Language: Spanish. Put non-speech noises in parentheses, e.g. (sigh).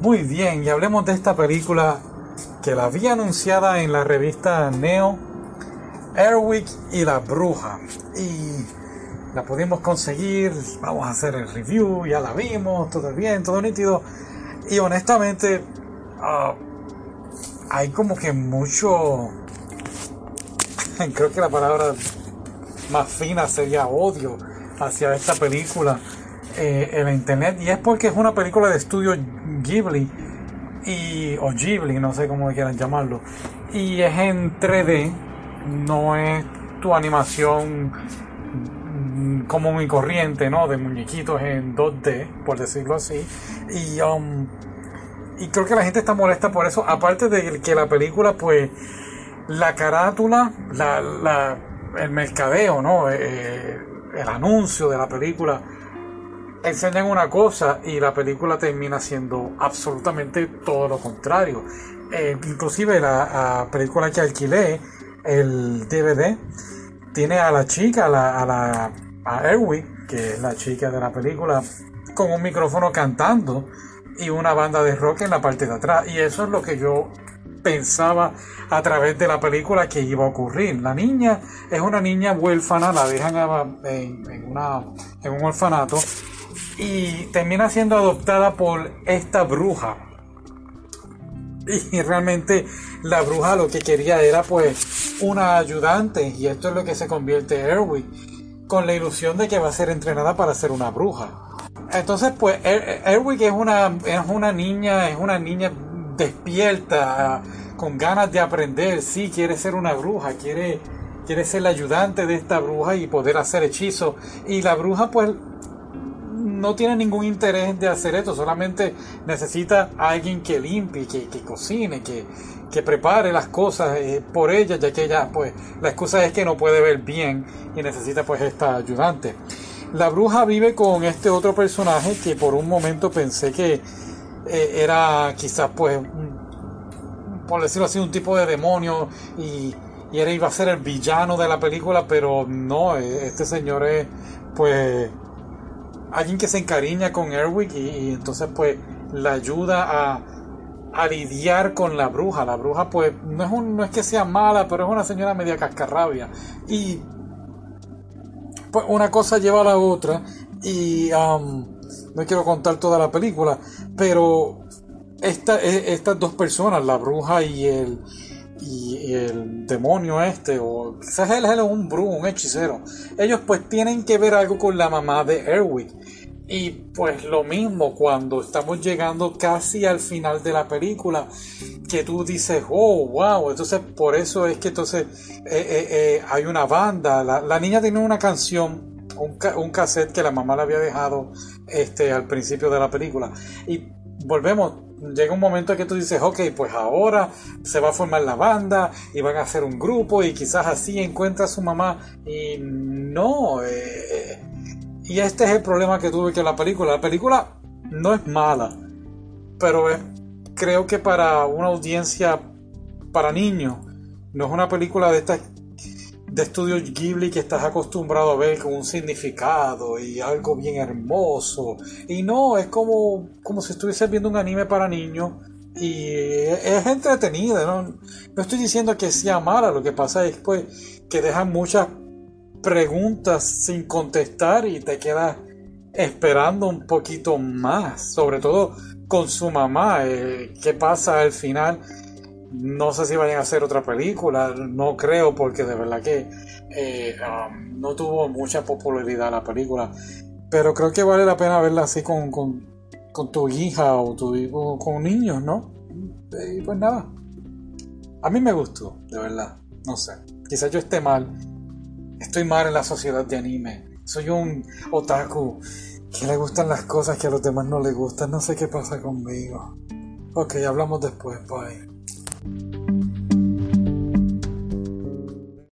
Muy bien, y hablemos de esta película que la había anunciada en la revista Neo, Airwick y la Bruja. Y la pudimos conseguir, vamos a hacer el review, ya la vimos, todo bien, todo nítido. Y honestamente, ah, hay como que mucho, (laughs) creo que la palabra más fina sería odio hacia esta película eh, en internet. Y es porque es una película de estudio Ghibli, y, o Ghibli, no sé cómo quieran llamarlo. Y es en 3D, no es tu animación común y corriente, ¿no? De muñequitos en 2D, por decirlo así. Y, um, y creo que la gente está molesta por eso. Aparte de que la película, pues, la carátula, la, el mercadeo, ¿no? Eh, el anuncio de la película enseñan una cosa y la película termina siendo absolutamente todo lo contrario. Eh, inclusive la, película que alquilé, el DVD, tiene a la chica, a la, a la a que es la chica de la película, con un micrófono cantando y una banda de rock en la parte de atrás. Y eso es lo que yo pensaba a través de la película que iba a ocurrir. La niña es una niña huérfana, la dejan en, una, en un orfanato y termina siendo adoptada por esta bruja. Y realmente la bruja lo que quería era pues una ayudante y esto es lo que se convierte en Erwick con la ilusión de que va a ser entrenada para ser una bruja. Entonces pues er-, Erwick es una, es una niña, es una niña despierta, con ganas de aprender, sí, quiere ser una bruja, quiere, quiere ser la ayudante de esta bruja y poder hacer hechizos. Y la bruja pues no tiene ningún interés de hacer esto, solamente necesita a alguien que limpie, que, cocine, que, que, prepare las cosas eh, por ella, ya que ella, pues, la excusa es que no puede ver bien y necesita, pues, esta ayudante. La bruja vive con este otro personaje que por un momento pensé que eh, era quizás, pues, por decirlo así, un tipo de demonio y, y era, iba a ser el villano de la película, pero no, eh, este señor es, pues, alguien que se encariña con Erwick y, entonces pues la ayuda a, a, lidiar con la bruja. La bruja pues no es, un, no es que sea mala, pero es una señora media cascarrabia. Y pues una cosa lleva a la otra y um, no quiero contar toda la película, pero esta, e, estas dos personas, la bruja y el, y el demonio este, o quizás él es un brujo, un hechicero, ellos pues tienen que ver algo con la mamá de Erwick. Y pues lo mismo cuando estamos llegando casi al final de la película, que tú dices, oh, wow, entonces por eso es que entonces eh, eh, eh, hay una banda, la, niña tiene una canción, un, un, cassette que la mamá le había dejado este, al principio de la película. Y volvemos, llega un momento en que tú dices, ok, pues ahora se va a formar la banda y van a hacer un grupo y quizás así encuentra a su mamá. Y no, eh, y este es el problema que tuve con la película. La película no es mala, pero creo que para una audiencia para niños, no es una película de estas de estudio Ghibli que estás acostumbrado a ver con un significado y algo bien hermoso. Y no, es como, como si estuviese viendo un anime para niños. Y es entretenida, ¿no? no estoy diciendo que sea mala, lo que pasa es pues, que dejan muchas preguntas sin contestar y te quedas esperando un poquito más, sobre todo con su mamá. Eh, ¿Qué pasa al final? No sé si vayan a hacer otra película, no creo porque de verdad que eh, um, no tuvo mucha popularidad la película, pero creo que vale la pena verla así con, con, con tu hija o tu hijo, con niños, ¿no? Y pues nada, a mí me gustó, de verdad, no sé, quizás yo esté mal, Estoy mal en la sociedad de anime. Soy un otaku que le gustan las cosas que a los demás no les gustan. No sé qué pasa conmigo. Ok, hablamos después. Bye.